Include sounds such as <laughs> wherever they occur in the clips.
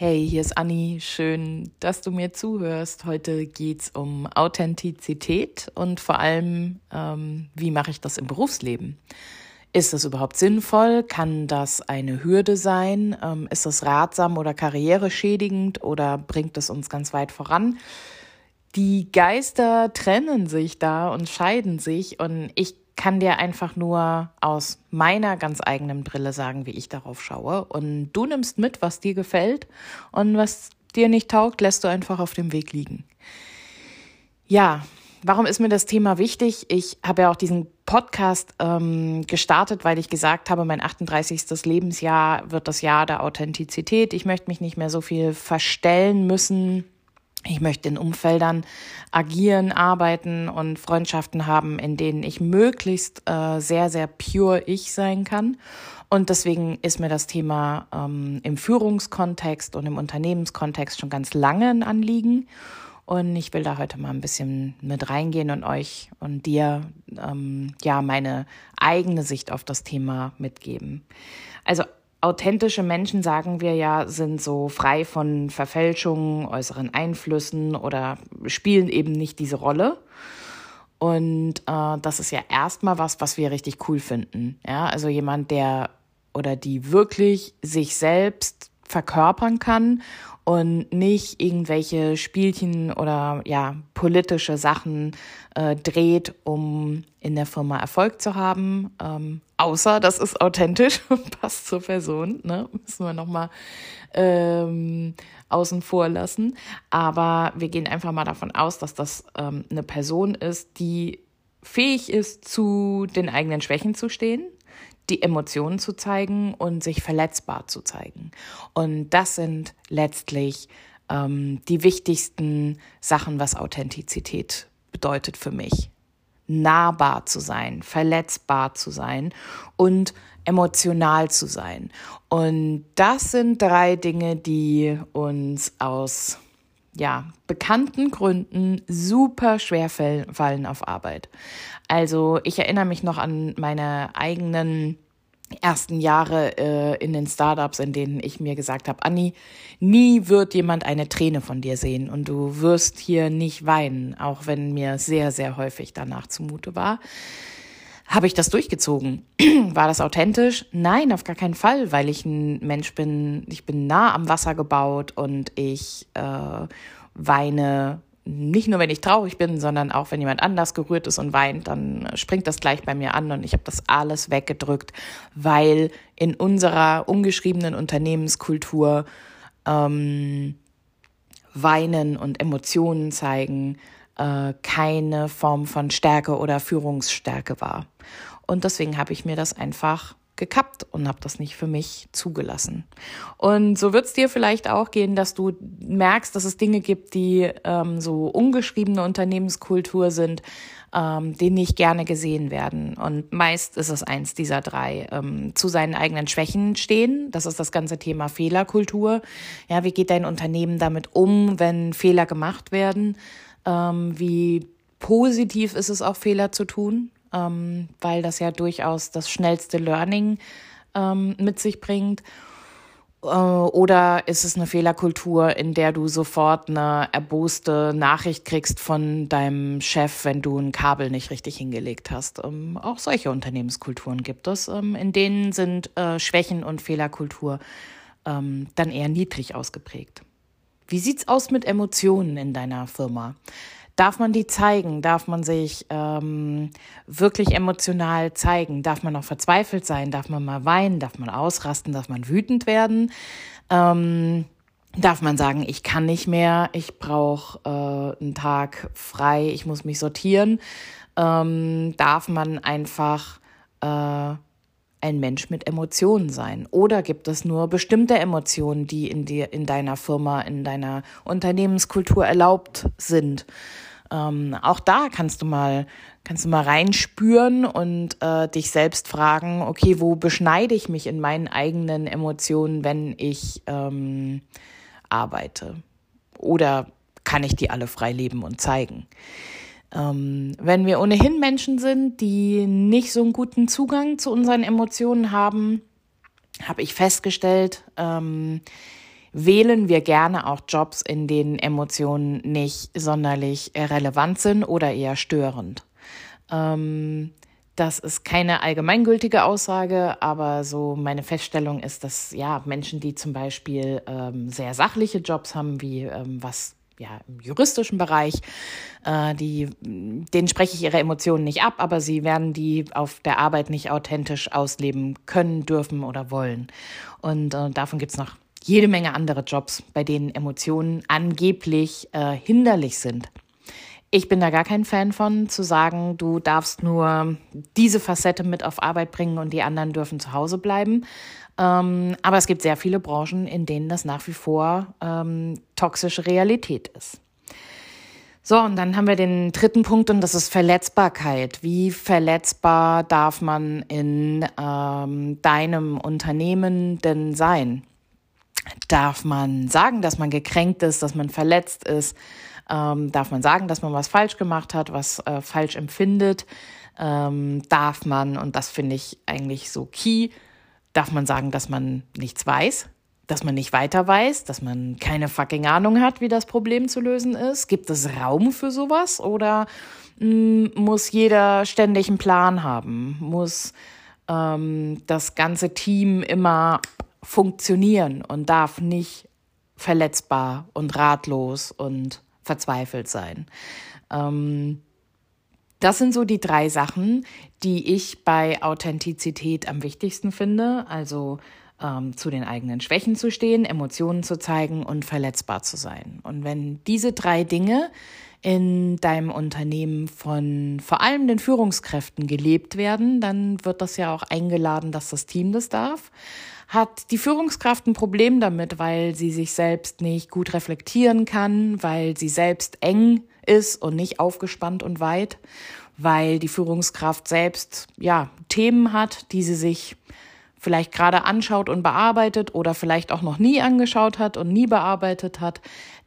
Hey, hier ist Anni. Schön, dass du mir zuhörst. Heute geht's um Authentizität und vor allem, ähm, wie mache ich das im Berufsleben? Ist das überhaupt sinnvoll? Kann das eine Hürde sein? Ähm, ist das ratsam oder karriereschädigend oder bringt es uns ganz weit voran? Die Geister trennen sich da und scheiden sich und ich kann dir einfach nur aus meiner ganz eigenen Brille sagen, wie ich darauf schaue. Und du nimmst mit, was dir gefällt und was dir nicht taugt, lässt du einfach auf dem Weg liegen. Ja, warum ist mir das Thema wichtig? Ich habe ja auch diesen Podcast ähm, gestartet, weil ich gesagt habe, mein 38. Lebensjahr wird das Jahr der Authentizität. Ich möchte mich nicht mehr so viel verstellen müssen ich möchte in Umfeldern agieren, arbeiten und Freundschaften haben, in denen ich möglichst äh, sehr, sehr pure ich sein kann. Und deswegen ist mir das Thema ähm, im Führungskontext und im Unternehmenskontext schon ganz lange ein Anliegen. Und ich will da heute mal ein bisschen mit reingehen und euch und dir ähm, ja meine eigene Sicht auf das Thema mitgeben. Also authentische Menschen, sagen wir ja, sind so frei von Verfälschungen, äußeren Einflüssen oder spielen eben nicht diese Rolle. Und äh, das ist ja erstmal was, was wir richtig cool finden. Ja, also jemand, der oder die wirklich sich selbst verkörpern kann und nicht irgendwelche Spielchen oder ja politische Sachen äh, dreht, um in der Firma Erfolg zu haben. Ähm, außer das ist authentisch <laughs> und passt zur Person, ne? Müssen wir nochmal ähm, außen vor lassen. Aber wir gehen einfach mal davon aus, dass das ähm, eine Person ist, die fähig ist, zu den eigenen Schwächen zu stehen die Emotionen zu zeigen und sich verletzbar zu zeigen. Und das sind letztlich ähm, die wichtigsten Sachen, was Authentizität bedeutet für mich. Nahbar zu sein, verletzbar zu sein und emotional zu sein. Und das sind drei Dinge, die uns aus ja, bekannten Gründen super schwer fallen auf Arbeit. Also ich erinnere mich noch an meine eigenen ersten Jahre äh, in den Startups, in denen ich mir gesagt habe, Anni, nie wird jemand eine Träne von dir sehen und du wirst hier nicht weinen, auch wenn mir sehr, sehr häufig danach zumute war. Habe ich das durchgezogen? <clears throat> War das authentisch? Nein, auf gar keinen Fall, weil ich ein Mensch bin, ich bin nah am Wasser gebaut und ich äh, weine nicht nur, wenn ich traurig bin, sondern auch, wenn jemand anders gerührt ist und weint, dann springt das gleich bei mir an und ich habe das alles weggedrückt, weil in unserer ungeschriebenen Unternehmenskultur ähm, Weinen und Emotionen zeigen äh, keine Form von Stärke oder Führungsstärke war. Und deswegen habe ich mir das einfach gekappt und habe das nicht für mich zugelassen. Und so wird es dir vielleicht auch gehen, dass du merkst, dass es Dinge gibt, die ähm, so ungeschriebene Unternehmenskultur sind, ähm, die nicht gerne gesehen werden. Und meist ist es eins dieser drei. Ähm, zu seinen eigenen Schwächen stehen. Das ist das ganze Thema Fehlerkultur. Ja, wie geht dein Unternehmen damit um, wenn Fehler gemacht werden? Ähm, wie positiv ist es auch, Fehler zu tun? ähm, weil das ja durchaus das schnellste Learning ähm, mit sich bringt. Äh, oder ist es eine Fehlerkultur, in der du sofort eine erboste Nachricht kriegst von deinem Chef, wenn du ein Kabel nicht richtig hingelegt hast? Ähm, auch solche Unternehmenskulturen gibt es. Ähm, in denen sind äh, Schwächen und Fehlerkultur ähm, dann eher niedrig ausgeprägt. Wie sieht's aus mit Emotionen in deiner Firma? Darf man die zeigen? Darf man sich ähm, wirklich emotional zeigen? Darf man auch verzweifelt sein? Darf man mal weinen? Darf man ausrasten? Darf man wütend werden? Ähm, darf man sagen, ich kann nicht mehr, ich brauche äh, einen Tag frei, ich muss mich sortieren? Ähm, darf man einfach äh, ein Mensch mit Emotionen sein? Oder gibt es nur bestimmte Emotionen, die in dir, in deiner Firma, in deiner Unternehmenskultur erlaubt sind? Ähm, auch da kannst du mal, kannst du mal reinspüren und äh, dich selbst fragen, okay, wo beschneide ich mich in meinen eigenen Emotionen, wenn ich ähm, arbeite? Oder kann ich die alle frei leben und zeigen? Ähm, wenn wir ohnehin Menschen sind, die nicht so einen guten Zugang zu unseren Emotionen haben, habe ich festgestellt, ähm, wählen wir gerne auch Jobs, in denen Emotionen nicht sonderlich relevant sind oder eher störend. Ähm, das ist keine allgemeingültige Aussage, aber so meine Feststellung ist, dass ja Menschen, die zum Beispiel ähm, sehr sachliche Jobs haben, wie ähm, was ja im juristischen Bereich, äh, die denen spreche ich ihre Emotionen nicht ab, aber sie werden die auf der Arbeit nicht authentisch ausleben können, dürfen oder wollen. Und äh, davon gibt's noch jede Menge andere Jobs, bei denen Emotionen angeblich äh, hinderlich sind. Ich bin da gar kein Fan von, zu sagen, du darfst nur diese Facette mit auf Arbeit bringen und die anderen dürfen zu Hause bleiben. Ähm, aber es gibt sehr viele Branchen, in denen das nach wie vor ähm, toxische Realität ist. So, und dann haben wir den dritten Punkt und das ist Verletzbarkeit. Wie verletzbar darf man in ähm, deinem Unternehmen denn sein? Darf man sagen, dass man gekränkt ist, dass man verletzt ist? Ähm, darf man sagen, dass man was falsch gemacht hat, was äh, falsch empfindet? Ähm, darf man, und das finde ich eigentlich so key, darf man sagen, dass man nichts weiß, dass man nicht weiter weiß, dass man keine fucking Ahnung hat, wie das Problem zu lösen ist? Gibt es Raum für sowas oder hm, muss jeder ständig einen Plan haben? Muss ähm, das ganze Team immer funktionieren und darf nicht verletzbar und ratlos und verzweifelt sein. Ähm, das sind so die drei Sachen, die ich bei Authentizität am wichtigsten finde. Also ähm, zu den eigenen Schwächen zu stehen, Emotionen zu zeigen und verletzbar zu sein. Und wenn diese drei Dinge in deinem Unternehmen von vor allem den Führungskräften gelebt werden, dann wird das ja auch eingeladen, dass das Team das darf hat die Führungskraft ein Problem damit, weil sie sich selbst nicht gut reflektieren kann, weil sie selbst eng ist und nicht aufgespannt und weit, weil die Führungskraft selbst ja Themen hat, die sie sich vielleicht gerade anschaut und bearbeitet oder vielleicht auch noch nie angeschaut hat und nie bearbeitet hat,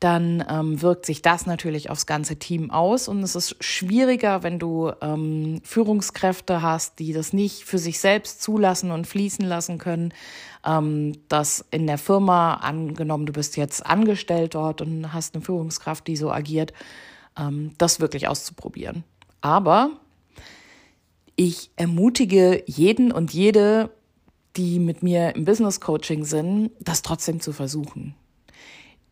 dann ähm, wirkt sich das natürlich aufs ganze Team aus. Und es ist schwieriger, wenn du ähm, Führungskräfte hast, die das nicht für sich selbst zulassen und fließen lassen können, ähm, dass in der Firma, angenommen, du bist jetzt angestellt dort und hast eine Führungskraft, die so agiert, ähm, das wirklich auszuprobieren. Aber ich ermutige jeden und jede, die mit mir im Business Coaching sind, das trotzdem zu versuchen.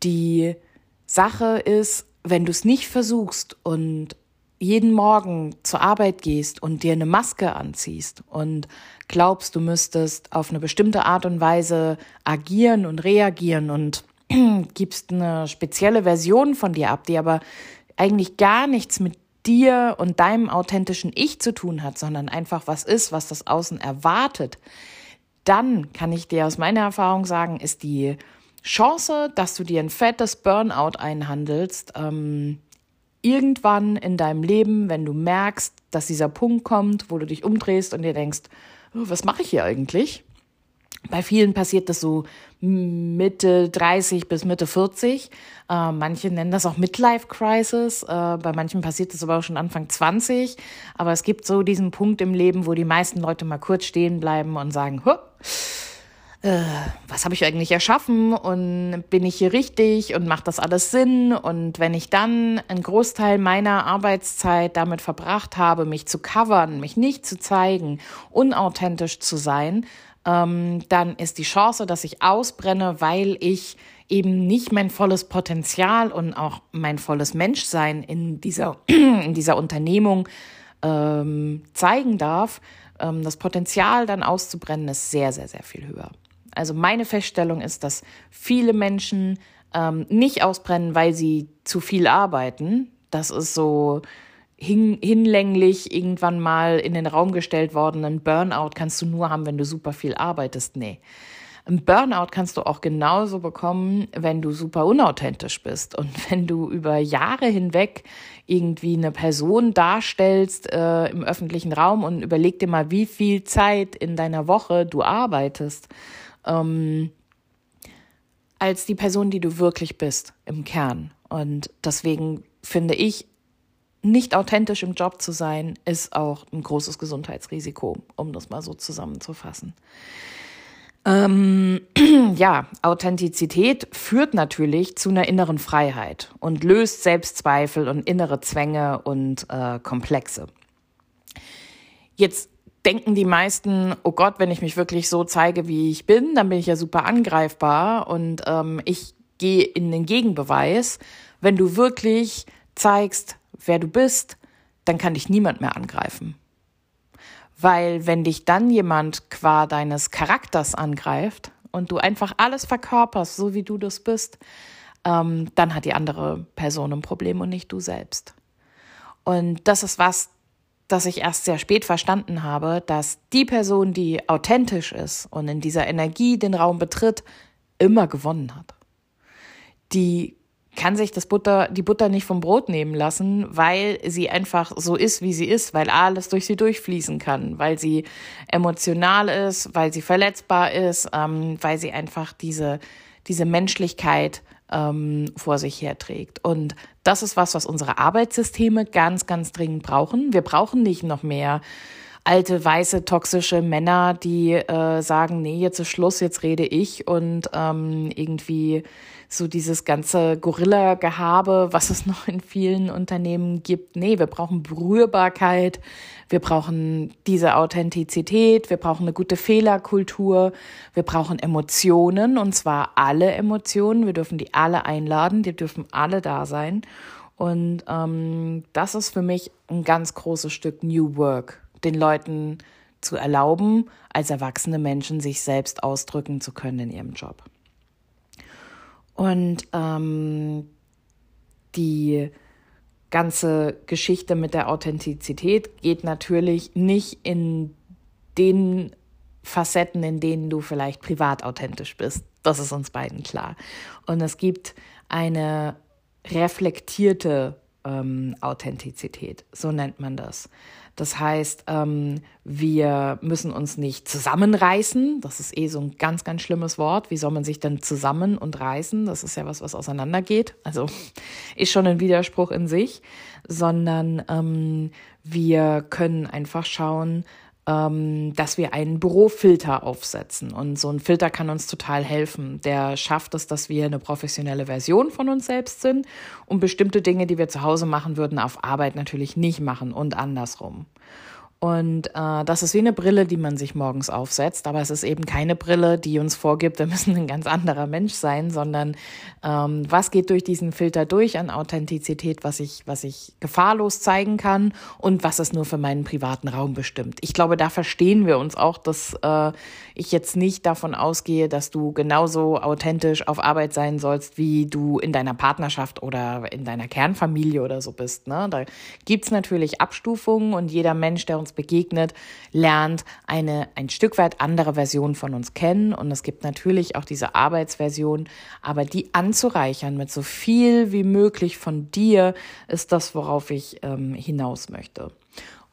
Die Sache ist, wenn du es nicht versuchst und jeden Morgen zur Arbeit gehst und dir eine Maske anziehst und glaubst, du müsstest auf eine bestimmte Art und Weise agieren und reagieren und <clears throat> gibst eine spezielle Version von dir ab, die aber eigentlich gar nichts mit dir und deinem authentischen Ich zu tun hat, sondern einfach was ist, was das Außen erwartet, dann kann ich dir aus meiner Erfahrung sagen, ist die Chance, dass du dir ein fettes Burnout einhandelst, ähm, irgendwann in deinem Leben, wenn du merkst, dass dieser Punkt kommt, wo du dich umdrehst und dir denkst, oh, was mache ich hier eigentlich? Bei vielen passiert das so Mitte 30 bis Mitte 40. Äh, manche nennen das auch Midlife Crisis. Äh, bei manchen passiert das aber auch schon Anfang 20. Aber es gibt so diesen Punkt im Leben, wo die meisten Leute mal kurz stehen bleiben und sagen, äh, was habe ich eigentlich erschaffen und bin ich hier richtig und macht das alles Sinn? Und wenn ich dann einen Großteil meiner Arbeitszeit damit verbracht habe, mich zu covern, mich nicht zu zeigen, unauthentisch zu sein, ähm, dann ist die Chance, dass ich ausbrenne, weil ich eben nicht mein volles Potenzial und auch mein volles Menschsein in dieser, <clears throat> in dieser Unternehmung ähm, zeigen darf, ähm, das Potenzial dann auszubrennen, ist sehr, sehr, sehr viel höher. Also meine Feststellung ist, dass viele Menschen ähm, nicht ausbrennen, weil sie zu viel arbeiten. Das ist so hin, hinlänglich irgendwann mal in den Raum gestellt worden. Ein Burnout kannst du nur haben, wenn du super viel arbeitest. Nee. Ein Burnout kannst du auch genauso bekommen, wenn du super unauthentisch bist und <laughs> wenn du über Jahre hinweg irgendwie eine Person darstellst äh, im öffentlichen Raum und überleg dir mal, wie viel Zeit in deiner Woche du arbeitest ähm, als die Person, die du wirklich bist im Kern. Und deswegen finde ich, nicht authentisch im Job zu sein, ist auch ein großes Gesundheitsrisiko, um das mal so zusammenzufassen. Ähm, <clears throat> ja, Authentizität führt natürlich zu einer inneren Freiheit und löst Selbstzweifel und innere Zwänge und äh, Komplexe. Jetzt denken die meisten, oh Gott, wenn ich mich wirklich so zeige, wie ich bin, dann bin ich ja super angreifbar und ähm, ich gehe in den Gegenbeweis. Wenn du wirklich zeigst, wer du bist, dann kann dich niemand mehr angreifen. Weil wenn dich dann jemand qua deines Charakters angreift und du einfach alles verkörperst, so wie du das bist, ähm, dann hat die andere Person ein Problem und nicht du selbst. Und das ist was, das ich erst sehr spät verstanden habe, dass die Person, die authentisch ist und in dieser Energie den Raum betritt, immer gewonnen hat. Die kann sich das Butter, die Butter nicht vom Brot nehmen lassen, weil sie einfach so ist, wie sie ist, weil alles durch sie durchfließen kann, weil sie emotional ist, weil sie verletzbar ist, ähm, weil sie einfach diese, diese Menschlichkeit ähm, vor sich herträgt. Und das ist was, was unsere Arbeitssysteme ganz, ganz dringend brauchen. Wir brauchen nicht noch mehr alte, weiße, toxische Männer, die äh, sagen, nee, jetzt ist Schluss, jetzt rede ich und ähm, irgendwie so dieses ganze Gorilla-Gehabe, was es <laughs> noch in vielen Unternehmen gibt. Nee, wir brauchen Berührbarkeit, wir brauchen diese Authentizität, wir brauchen eine gute Fehlerkultur, wir brauchen Emotionen und zwar alle Emotionen. Wir dürfen die alle einladen, die dürfen alle da sein. Und ähm, das ist für mich ein ganz großes Stück New Work den Leuten zu erlauben, als erwachsene Menschen sich selbst ausdrücken zu können in ihrem Job. Und ähm, die ganze Geschichte mit der Authentizität geht natürlich nicht in den Facetten, in denen du vielleicht privat authentisch bist. Das ist uns beiden klar. Und es gibt eine reflektierte ähm, Authentizität, so nennt man das. Das heißt, ähm, wir müssen uns nicht zusammenreißen. Das ist eh so ein ganz, ganz schlimmes Wort. Wie soll man sich denn zusammen und reißen? Das ist ja was, was auseinandergeht. Also ist schon ein Widerspruch in sich, sondern ähm, wir können einfach schauen, ähm, dass wir einen Bürofilter aufsetzen. Und so ein Filter kann uns total helfen. Der schafft es, dass wir eine professionelle Version von uns selbst sind und bestimmte Dinge, die wir zu Hause machen würden, auf Arbeit natürlich nicht machen und andersrum. Und äh, das ist wie eine Brille, die man sich morgens aufsetzt, aber es ist eben keine Brille, die uns vorgibt, wir müssen ein ganz anderer Mensch sein, sondern ähm, was geht durch diesen Filter durch an Authentizität, was ich, was ich gefahrlos zeigen kann und was ist nur für meinen privaten Raum bestimmt. Ich glaube, da verstehen wir uns auch, dass äh, ich jetzt nicht davon ausgehe, dass du genauso authentisch auf Arbeit sein sollst, wie du in deiner Partnerschaft oder in deiner Kernfamilie oder so bist. Ne? Da gibt's natürlich Abstufungen und jeder Mensch, der uns begegnet, lernt eine ein Stück weit andere Version von uns kennen. Und es gibt natürlich auch diese Arbeitsversion, aber die anzureichern mit so viel wie möglich von dir ist das, worauf ich ähm, hinaus möchte.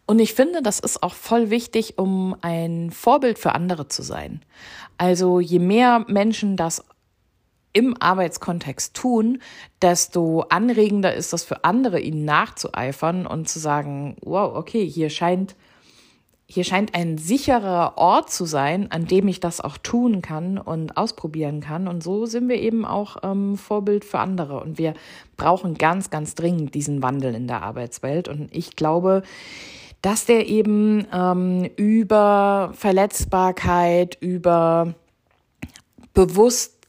Und ich finde, das ist auch voll wichtig, um ein Vorbild für andere zu sein. Also je mehr Menschen das im Arbeitskontext tun, desto anregender ist das für andere, ihnen nachzueifern und zu sagen, wow, okay, hier scheint hier scheint ein sicherer Ort zu sein, an dem ich das auch tun kann und ausprobieren kann. Und so sind wir eben auch ähm, Vorbild für andere. Und wir brauchen ganz, ganz dringend diesen Wandel in der Arbeitswelt. Und ich glaube, dass der eben ähm, über Verletzbarkeit, über bewusst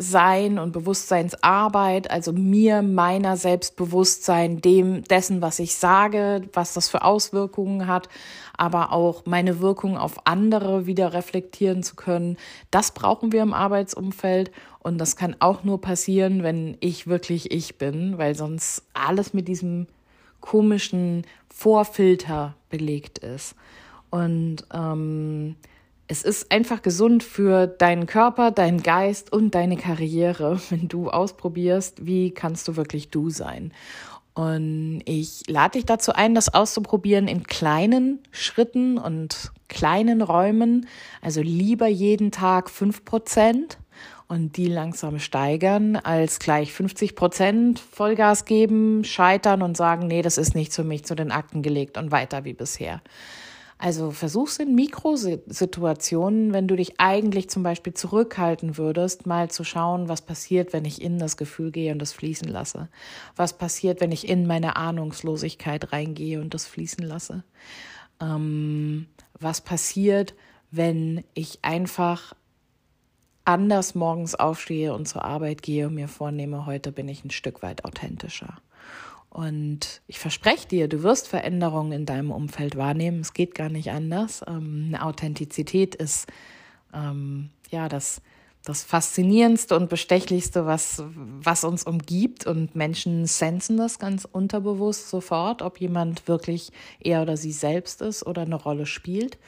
Bewusstsein und Bewusstseinsarbeit, also mir, meiner Selbstbewusstsein, dem, dessen, was ich sage, was das für Auswirkungen hat, aber auch meine Wirkung auf andere wieder reflektieren zu können. Das brauchen wir im Arbeitsumfeld und das kann auch nur passieren, wenn ich wirklich ich bin, weil sonst alles mit diesem komischen Vorfilter belegt ist. Und ähm, es ist einfach gesund für deinen Körper, deinen Geist und deine Karriere, wenn du ausprobierst, wie kannst du wirklich du sein. Und ich lade dich dazu ein, das auszuprobieren in kleinen Schritten und kleinen Räumen. Also lieber jeden Tag fünf Prozent und die langsam steigern, als gleich 50 Prozent Vollgas geben, scheitern und sagen, nee, das ist nicht für mich zu den Akten gelegt und weiter wie bisher. Also versuch's in Mikrosituationen, wenn du dich eigentlich zum Beispiel zurückhalten würdest, mal zu schauen, was passiert, wenn ich in das Gefühl gehe und das fließen lasse. Was passiert, wenn ich in meine Ahnungslosigkeit reingehe und das fließen lasse. Ähm, was passiert, wenn ich einfach anders morgens aufstehe und zur Arbeit gehe und mir vornehme, heute bin ich ein Stück weit authentischer. Und ich verspreche dir, du wirst Veränderungen in deinem Umfeld wahrnehmen. Es geht gar nicht anders. Ähm, eine Authentizität ist ähm, ja das, das Faszinierendste und Bestechlichste, was, was uns umgibt. Und Menschen sensen das ganz unterbewusst sofort, ob jemand wirklich er oder sie selbst ist oder eine Rolle spielt.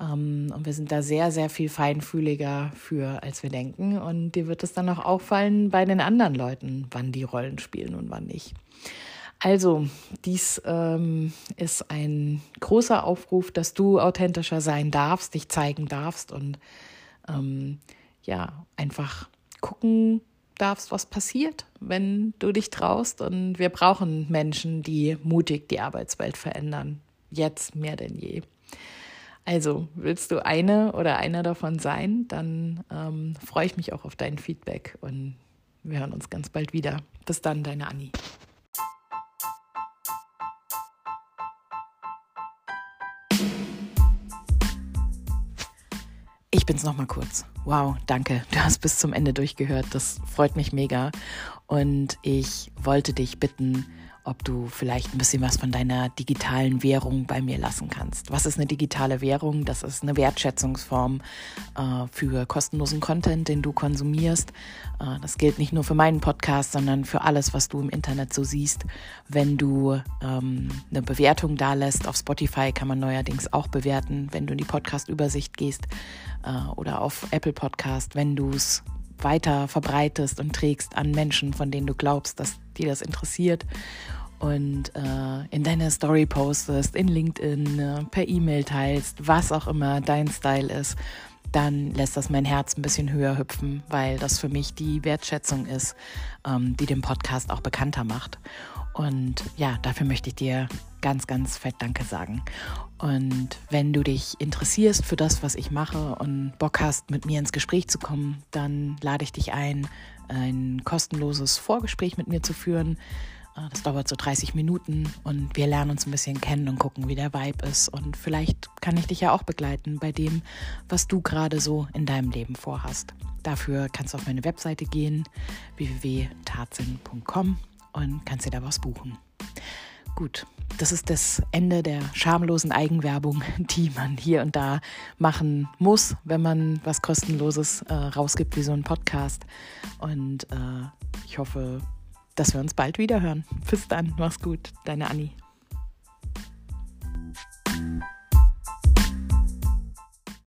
Ähm, und wir sind da sehr, sehr viel feinfühliger für, als wir denken. Und dir wird es dann auch auffallen bei den anderen Leuten, wann die Rollen spielen und wann nicht. Also, dies ähm, ist ein großer Aufruf, dass du authentischer sein darfst, dich zeigen darfst und ähm, ja, einfach gucken darfst, was passiert, wenn du dich traust. Und wir brauchen Menschen, die mutig die Arbeitswelt verändern. Jetzt mehr denn je. Also, willst du eine oder einer davon sein, dann ähm, freue ich mich auch auf dein Feedback und wir hören uns ganz bald wieder. Bis dann, deine Anni. Ich bin's noch mal kurz. Wow, danke. Du hast bis zum Ende durchgehört. Das freut mich mega. Und ich wollte dich bitten, ob du vielleicht ein bisschen was von deiner digitalen Währung bei mir lassen kannst. Was ist eine digitale Währung? Das ist eine Wertschätzungsform äh, für kostenlosen Content, den du konsumierst. Äh, das gilt nicht nur für meinen Podcast, sondern für alles, was du im Internet so siehst. Wenn du ähm, eine Bewertung da lässt, auf Spotify kann man neuerdings auch bewerten, wenn du in die Podcast-Übersicht gehst äh, oder auf Apple Podcast, wenn du es weiter verbreitest und trägst an Menschen, von denen du glaubst, dass die das interessiert und äh, in deine Story postest, in LinkedIn, äh, per E-Mail teilst, was auch immer dein Style ist, dann lässt das mein Herz ein bisschen höher hüpfen, weil das für mich die Wertschätzung ist, ähm, die den Podcast auch bekannter macht. Und ja, dafür möchte ich dir ganz, ganz fett Danke sagen. Und wenn du dich interessierst für das, was ich mache und Bock hast, mit mir ins Gespräch zu kommen, dann lade ich dich ein, ein kostenloses Vorgespräch mit mir zu führen. Äh, das dauert so 30 Minuten und wir lernen uns ein bisschen kennen und gucken, wie der Vibe ist. Und vielleicht kann ich dich ja auch begleiten bei dem, was du gerade so in deinem Leben vorhast. Dafür kannst du auf meine Webseite gehen, www.tatsinn.com und kannst dir da was buchen. Gut, das ist das Ende der schamlosen Eigenwerbung, <laughs> die man hier und da machen muss, wenn man was kostenloses äh, rausgibt wie so ein Podcast. Und äh, ich hoffe, dass wir uns bald wieder hören. Bis dann, mach's gut, deine Anni.